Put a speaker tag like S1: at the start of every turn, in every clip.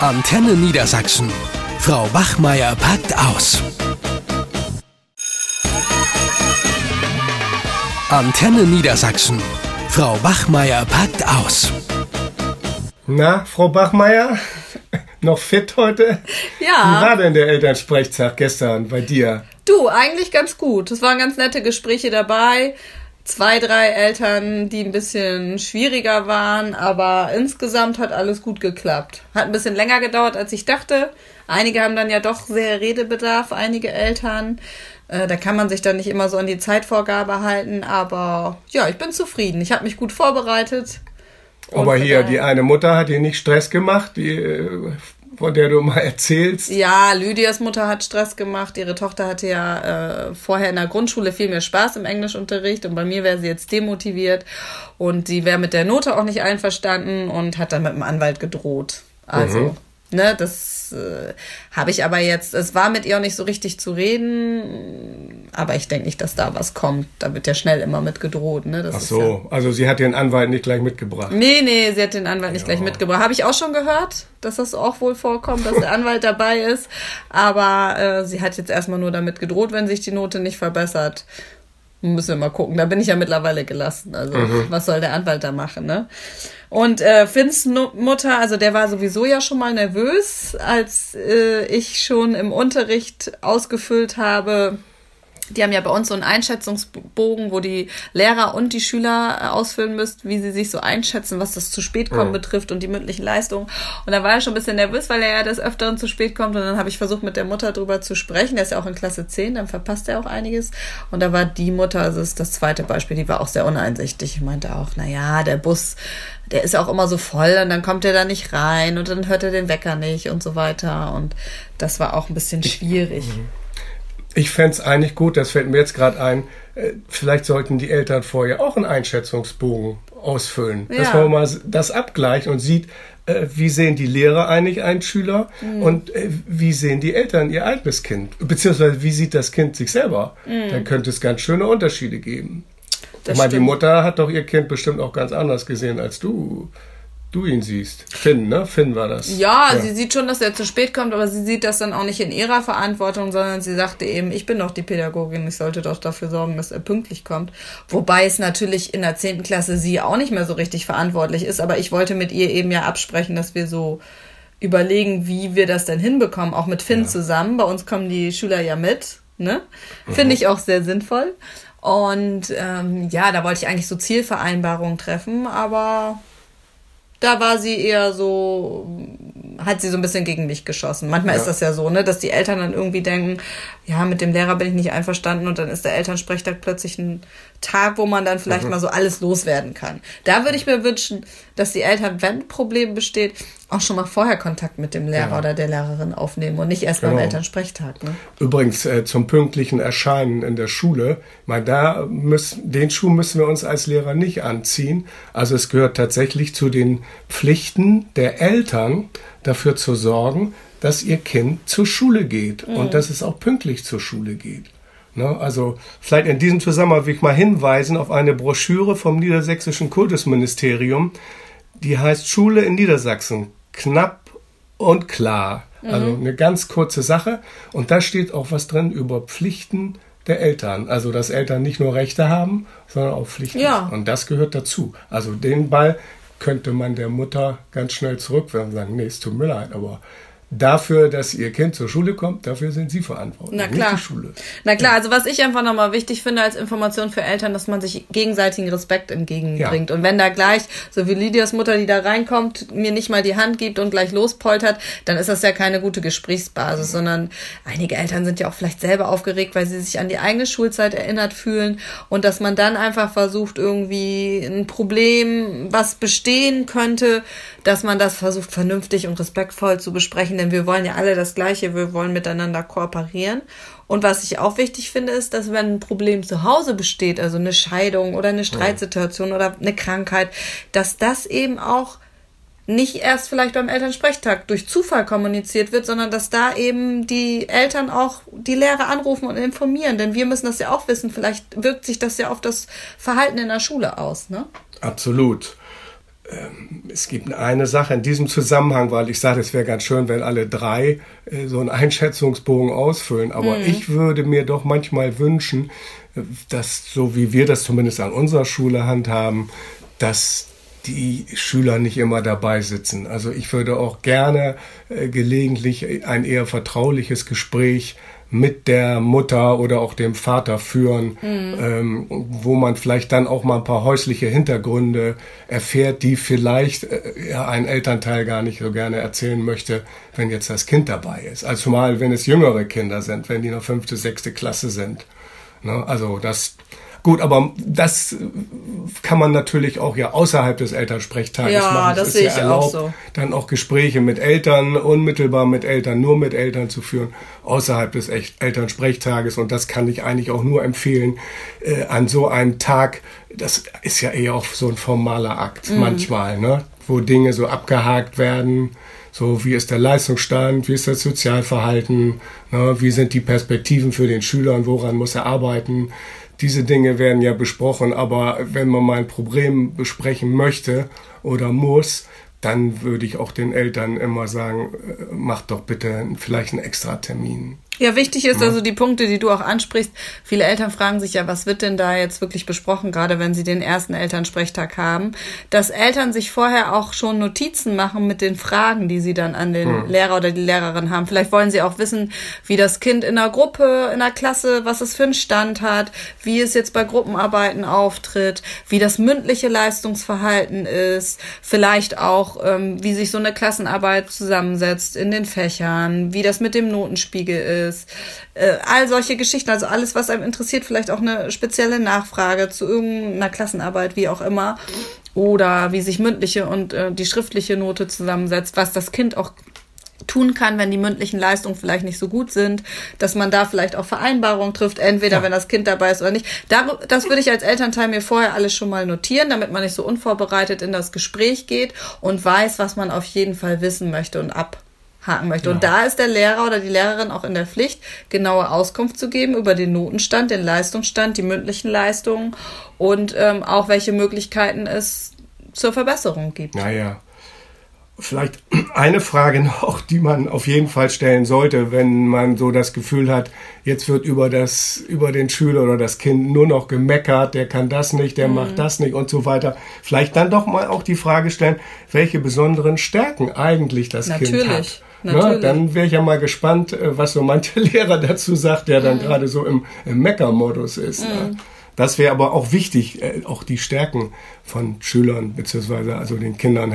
S1: Antenne Niedersachsen. Frau Wachmeier packt aus. Antenne Niedersachsen. Frau Wachmeier packt aus.
S2: Na, Frau Bachmeier, noch fit heute?
S3: Ja.
S2: Wie war denn der Elternsprechtag gestern bei dir?
S3: Du, eigentlich ganz gut. Es waren ganz nette Gespräche dabei. Zwei, drei Eltern, die ein bisschen schwieriger waren, aber insgesamt hat alles gut geklappt. Hat ein bisschen länger gedauert, als ich dachte. Einige haben dann ja doch sehr Redebedarf, einige Eltern. Äh, da kann man sich dann nicht immer so an die Zeitvorgabe halten, aber ja, ich bin zufrieden. Ich habe mich gut vorbereitet.
S2: Aber hier,
S3: daher-
S2: die eine Mutter hat dir nicht Stress gemacht, die, äh, von der du mal erzählst.
S3: Ja, Lydias Mutter hat Stress gemacht. Ihre Tochter hatte ja äh, vorher in der Grundschule viel mehr Spaß im Englischunterricht und bei mir wäre sie jetzt demotiviert und sie wäre mit der Note auch nicht einverstanden und hat dann mit dem Anwalt gedroht. Also, ne, das äh, habe ich aber jetzt, es war mit ihr auch nicht so richtig zu reden, aber ich denke nicht, dass da was kommt. Da wird ja schnell immer mit gedroht, ne? Das
S2: Ach
S3: ist ja,
S2: so, also sie hat den Anwalt nicht gleich mitgebracht.
S3: Nee, nee, sie hat den Anwalt nicht gleich mitgebracht. Habe ich auch schon gehört, dass das auch wohl vorkommt, dass der Anwalt dabei ist. Aber äh, sie hat jetzt erstmal nur damit gedroht, wenn sich die Note nicht verbessert. Müssen wir mal gucken. Da bin ich ja mittlerweile gelassen. Also, was soll der Anwalt da machen, ne? Und äh, Finns Mutter, also der war sowieso ja schon mal nervös, als äh, ich schon im Unterricht ausgefüllt habe, die haben ja bei uns so einen Einschätzungsbogen, wo die Lehrer und die Schüler äh, ausfüllen müssten, wie sie sich so einschätzen, was das zu spät kommen betrifft und die mündlichen Leistungen. Und da war er schon ein bisschen nervös, weil er ja des Öfteren zu spät kommt. Und dann habe ich versucht, mit der Mutter drüber zu sprechen. Der ist ja auch in Klasse 10, dann verpasst er auch einiges. Und da war die Mutter, also das ist das zweite Beispiel, die war auch sehr uneinsichtig. Ich meinte auch, na ja, der Bus, der ist auch immer so voll und dann kommt er da nicht rein und dann hört er den Wecker nicht und so weiter. Und das war auch ein bisschen schwierig.
S2: Ich fänd's eigentlich gut, das fällt mir jetzt gerade ein, äh, vielleicht sollten die Eltern vorher auch einen Einschätzungsbogen ausfüllen. Dass
S3: Ja.
S2: man mal das abgleicht und sieht, äh, wie sehen die Lehrer eigentlich einen Schüler
S3: Mhm.
S2: und äh, wie sehen die Eltern ihr eigenes Kind, beziehungsweise wie sieht das Kind sich selber. Dann könnte es ganz schöne Unterschiede geben.
S3: Mhm. Das
S2: ich meine, die
S3: stimmt.
S2: Mutter hat doch ihr Kind bestimmt auch ganz anders gesehen, als du, du ihn siehst. Finn, ne? Finn war das.
S3: Ja, sie sieht schon, dass er zu spät kommt, aber sie sieht das dann auch nicht in ihrer Verantwortung, sondern sie sagte eben, ich bin doch die Pädagogin, ich sollte doch dafür sorgen, dass er pünktlich kommt. Wobei es natürlich in der 10. Klasse sie auch nicht mehr so richtig verantwortlich ist, aber ich wollte mit ihr eben ja absprechen, dass wir so überlegen, wie wir das denn hinbekommen, auch mit Finn zusammen. Bei uns kommen die Schüler ja mit, ne? Finde ich auch sehr sinnvoll. Und ähm, ja, da wollte ich eigentlich so Zielvereinbarungen treffen, aber da war sie eher so, hat sie so ein bisschen gegen mich geschossen. Manchmal
S2: Ja.
S3: ist das ja so, ne, dass die Eltern dann irgendwie denken, ja, mit dem Lehrer bin ich nicht einverstanden und dann ist der Elternsprechtag plötzlich ein Tag, wo man dann vielleicht mal so alles loswerden kann. Da würde ich mir wünschen, dass die Eltern, wenn ein Problem besteht, auch schon mal vorher Kontakt mit dem Lehrer
S2: Ja.
S3: oder der Lehrerin aufnehmen und nicht erst beim
S2: Genau.
S3: Elternsprechtag. Ne?
S2: Übrigens äh, zum pünktlichen Erscheinen in der Schule. Meine, da müssen, den Schuh müssen wir uns als Lehrer nicht anziehen. Also es gehört tatsächlich zu den Pflichten der Eltern, dafür zu sorgen, dass ihr Kind zur Schule geht und dass es auch pünktlich zur Schule geht. Ne? Also vielleicht in diesem Zusammenhang will ich mal hinweisen auf eine Broschüre vom Niedersächsischen Kultusministerium, die heißt Schule in Niedersachsen. Knapp und klar. Also eine ganz kurze Sache. Und da steht auch was drin über Pflichten der Eltern. Also, dass Eltern nicht nur Rechte haben, sondern auch Pflichten.
S3: Ja.
S2: Und das gehört dazu. Also, den Ball könnte man der Mutter ganz schnell zurückwerfen und sagen, nee, es tut mir leid, aber dafür, dass ihr Kind zur Schule kommt, dafür sind sie verantwortlich,
S3: Na klar.
S2: nicht die Schule.
S3: Na klar, also was ich einfach nochmal wichtig finde als Information für Eltern, dass man sich gegenseitigen Respekt entgegenbringt. Und wenn da gleich, so wie Lydias Mutter, die da reinkommt, mir nicht mal die Hand gibt und gleich lospoltert, dann ist das ja keine gute Gesprächsbasis, sondern einige Eltern sind ja auch vielleicht selber aufgeregt, weil sie sich an die eigene Schulzeit erinnert fühlen und dass man dann einfach versucht, irgendwie ein Problem, was bestehen könnte, dass man das versucht, vernünftig und respektvoll zu besprechen, denn wir wollen ja alle das Gleiche, wir wollen miteinander kooperieren. Und was ich auch wichtig finde, ist, dass wenn ein Problem zu Hause besteht, also eine Scheidung oder eine Streitsituation oder eine Krankheit, dass das eben auch nicht erst vielleicht beim Elternsprechtag durch Zufall kommuniziert wird, sondern dass da eben die Eltern auch die Lehrer anrufen und informieren. Denn wir müssen das ja auch wissen. Vielleicht wirkt sich das ja auf das Verhalten in der Schule aus, ne?
S2: Absolut. Ähm, es gibt eine Sache in diesem Zusammenhang, weil ich sage, es wäre ganz schön, wenn alle drei äh, so einen Einschätzungsbogen ausfüllen. Aber mhm. ich würde mir doch manchmal wünschen, äh, dass, so wie wir das zumindest an unserer Schule handhaben, dass die Schüler nicht immer dabei sitzen. Also ich würde auch gerne äh, gelegentlich ein eher vertrauliches Gespräch mit der Mutter oder auch dem Vater führen, mhm. ähm, wo man vielleicht dann auch mal ein paar häusliche Hintergründe erfährt, die vielleicht äh, ja, ein Elternteil gar nicht so gerne erzählen möchte, wenn jetzt das Kind dabei ist. Also mal, wenn es jüngere Kinder sind, wenn die noch fünfte, sechste Klasse sind. Ne? Also das Gut, aber das kann man natürlich auch ja außerhalb des Elternsprechtages ja, machen.
S3: Das es sehe ja ich erlaubt, auch so.
S2: Dann auch Gespräche mit Eltern, unmittelbar mit Eltern, nur mit Eltern zu führen, außerhalb des Elternsprechtages. Und das kann ich eigentlich auch nur empfehlen, äh, an so einem Tag, das ist ja eher auch so ein formaler Akt mhm. manchmal, ne? wo Dinge so abgehakt werden. So, wie ist der Leistungsstand, wie ist das Sozialverhalten, ne? wie sind die Perspektiven für den Schüler und woran muss er arbeiten diese Dinge werden ja besprochen, aber wenn man mal ein Problem besprechen möchte oder muss, dann würde ich auch den Eltern immer sagen, äh, macht doch bitte vielleicht einen extra Termin.
S3: Ja, wichtig ist also die Punkte, die du auch ansprichst. Viele Eltern fragen sich ja, was wird denn da jetzt wirklich besprochen, gerade wenn sie den ersten Elternsprechtag haben, dass Eltern sich vorher auch schon Notizen machen mit den Fragen, die sie dann an den hm. Lehrer oder die Lehrerin haben. Vielleicht wollen sie auch wissen, wie das Kind in der Gruppe, in der Klasse, was es für einen Stand hat, wie es jetzt bei Gruppenarbeiten auftritt, wie das mündliche Leistungsverhalten ist, vielleicht auch, ähm, wie sich so eine Klassenarbeit zusammensetzt in den Fächern, wie das mit dem Notenspiegel ist. Äh, all solche Geschichten, also alles, was einem interessiert, vielleicht auch eine spezielle Nachfrage zu irgendeiner Klassenarbeit, wie auch immer. Oder wie sich mündliche und äh, die schriftliche Note zusammensetzt, was das Kind auch tun kann, wenn die mündlichen Leistungen vielleicht nicht so gut sind, dass man da vielleicht auch Vereinbarungen trifft, entweder ja. wenn das Kind dabei ist oder nicht. das würde ich als Elternteil mir vorher alles schon mal notieren, damit man nicht so unvorbereitet in das Gespräch geht und weiß, was man auf jeden Fall wissen möchte und ab haken möchte. Ja. Und da ist der Lehrer oder die Lehrerin auch in der Pflicht, genaue Auskunft zu geben über den Notenstand, den Leistungsstand, die mündlichen Leistungen und ähm, auch welche Möglichkeiten es zur Verbesserung gibt.
S2: Naja. Vielleicht eine Frage noch, die man auf jeden Fall stellen sollte, wenn man so das Gefühl hat, jetzt wird über das, über den Schüler oder das Kind nur noch gemeckert, der kann das nicht, der mhm. macht das nicht und so weiter. Vielleicht dann doch mal auch die Frage stellen, welche besonderen Stärken eigentlich das Natürlich. Kind hat. Na, dann wäre ich ja mal gespannt, äh, was so manche Lehrer dazu sagt, der dann mhm. gerade so im, im Mecker-Modus ist. Mhm. Das wäre aber auch wichtig, äh, auch die Stärken von Schülern beziehungsweise also den Kindern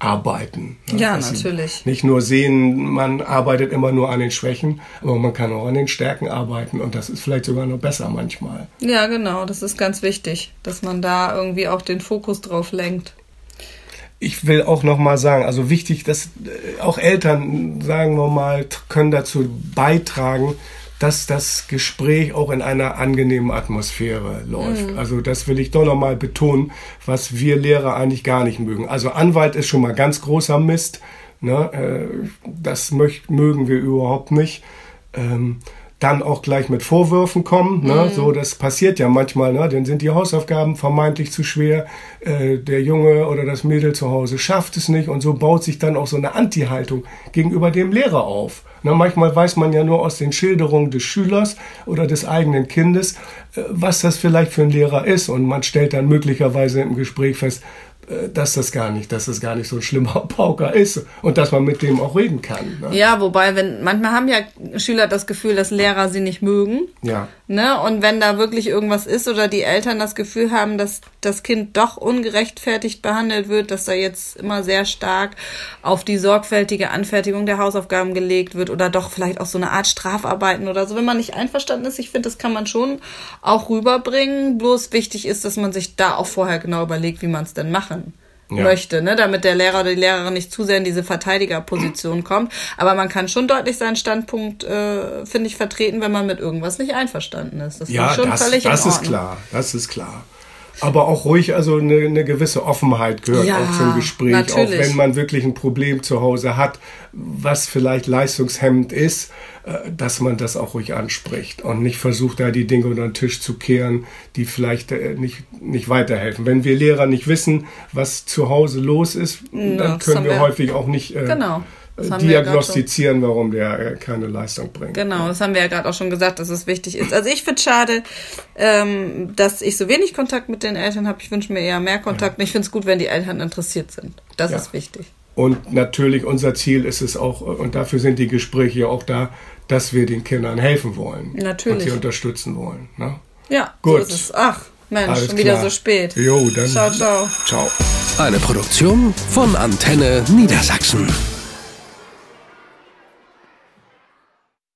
S2: herauszuarbeiten.
S3: Ja, natürlich.
S2: Nicht nur sehen, man arbeitet immer nur an den Schwächen, aber man kann auch an den Stärken arbeiten und das ist vielleicht sogar noch besser manchmal.
S3: Ja, genau, das ist ganz wichtig, dass man da irgendwie auch den Fokus drauf lenkt
S2: ich will auch noch mal sagen, also wichtig, dass äh, auch Eltern, sagen wir mal, können dazu beitragen, dass das Gespräch auch in einer angenehmen Atmosphäre läuft. Mhm. Also das will ich doch noch mal betonen, was wir Lehrer eigentlich gar nicht mögen. Also Anwalt ist schon mal ganz großer Mist. Ne? Äh, das mögen wir überhaupt nicht. Ähm, dann auch gleich mit Vorwürfen kommen. Ne? Mhm. So, das passiert ja manchmal. Ne? Dann sind die Hausaufgaben vermeintlich zu schwer. Äh, der Junge oder das Mädel zu Hause schafft es nicht und so baut sich dann auch so eine Anti-Haltung gegenüber dem Lehrer auf. Ne? Manchmal weiß man ja nur aus den Schilderungen des Schülers oder des eigenen Kindes, äh, was das vielleicht für ein Lehrer ist und man stellt dann möglicherweise im Gespräch fest, dass das gar nicht, dass das gar nicht so ein schlimmer Pauker ist und dass man mit dem auch reden kann.
S3: Ne? Ja, wobei, wenn manchmal haben ja Schüler das Gefühl, dass Lehrer sie nicht mögen.
S2: Ja.
S3: Ne? Und wenn da wirklich irgendwas ist oder die Eltern das Gefühl haben, dass das Kind doch ungerechtfertigt behandelt wird, dass da jetzt immer sehr stark auf die sorgfältige Anfertigung der Hausaufgaben gelegt wird oder doch vielleicht auch so eine Art Strafarbeiten oder so, wenn man nicht einverstanden ist, ich finde, das kann man schon auch rüberbringen. Bloß wichtig ist, dass man sich da auch vorher genau überlegt, wie man es denn machen ja. möchte, ne? damit der Lehrer oder die Lehrerin nicht zu sehr in diese Verteidigerposition kommt. Aber man kann schon deutlich seinen Standpunkt, äh, finde ich, vertreten, wenn man mit irgendwas nicht einverstanden ist.
S2: Das ja, ist schon das, völlig das ist klar. Das ist klar. Aber auch ruhig, also eine, eine gewisse Offenheit gehört
S3: Ja,
S2: auch zum Gespräch.
S3: natürlich.
S2: Auch wenn man wirklich ein Problem zu Hause hat, was vielleicht leistungshemmend ist, äh, dass man das auch ruhig anspricht und nicht versucht, da die Dinge unter den Tisch zu kehren, die vielleicht äh, nicht, nicht weiterhelfen. Wenn wir Lehrer nicht wissen, was zu Hause los ist, dann
S3: das
S2: können wir
S3: wir-
S2: häufig auch nicht äh,
S3: Genau. Ja
S2: diagnostizieren, warum der äh, keine Leistung bringt.
S3: Genau, das haben wir ja gerade auch schon gesagt, dass es wichtig ist. Also ich finde schade, ähm, dass ich so wenig Kontakt mit den Eltern habe. Ich wünsche mir eher mehr Kontakt. Und ich finde es gut, wenn die Eltern interessiert sind. Das
S2: Ja.
S3: ist wichtig.
S2: Und natürlich unser Ziel ist es auch, und dafür sind die Gespräche ja auch da, dass wir den Kindern helfen wollen.
S3: Natürlich.
S2: Und sie unterstützen wollen. Ne?
S3: Ja,
S2: Gut.
S3: so ist es. Ach, Mensch,
S2: Alles
S3: schon wieder
S2: klar.
S3: so spät.
S2: Jo, dann.
S3: Ciao, ciao.
S2: Ciao.
S1: Eine Produktion von Antenne Niedersachsen.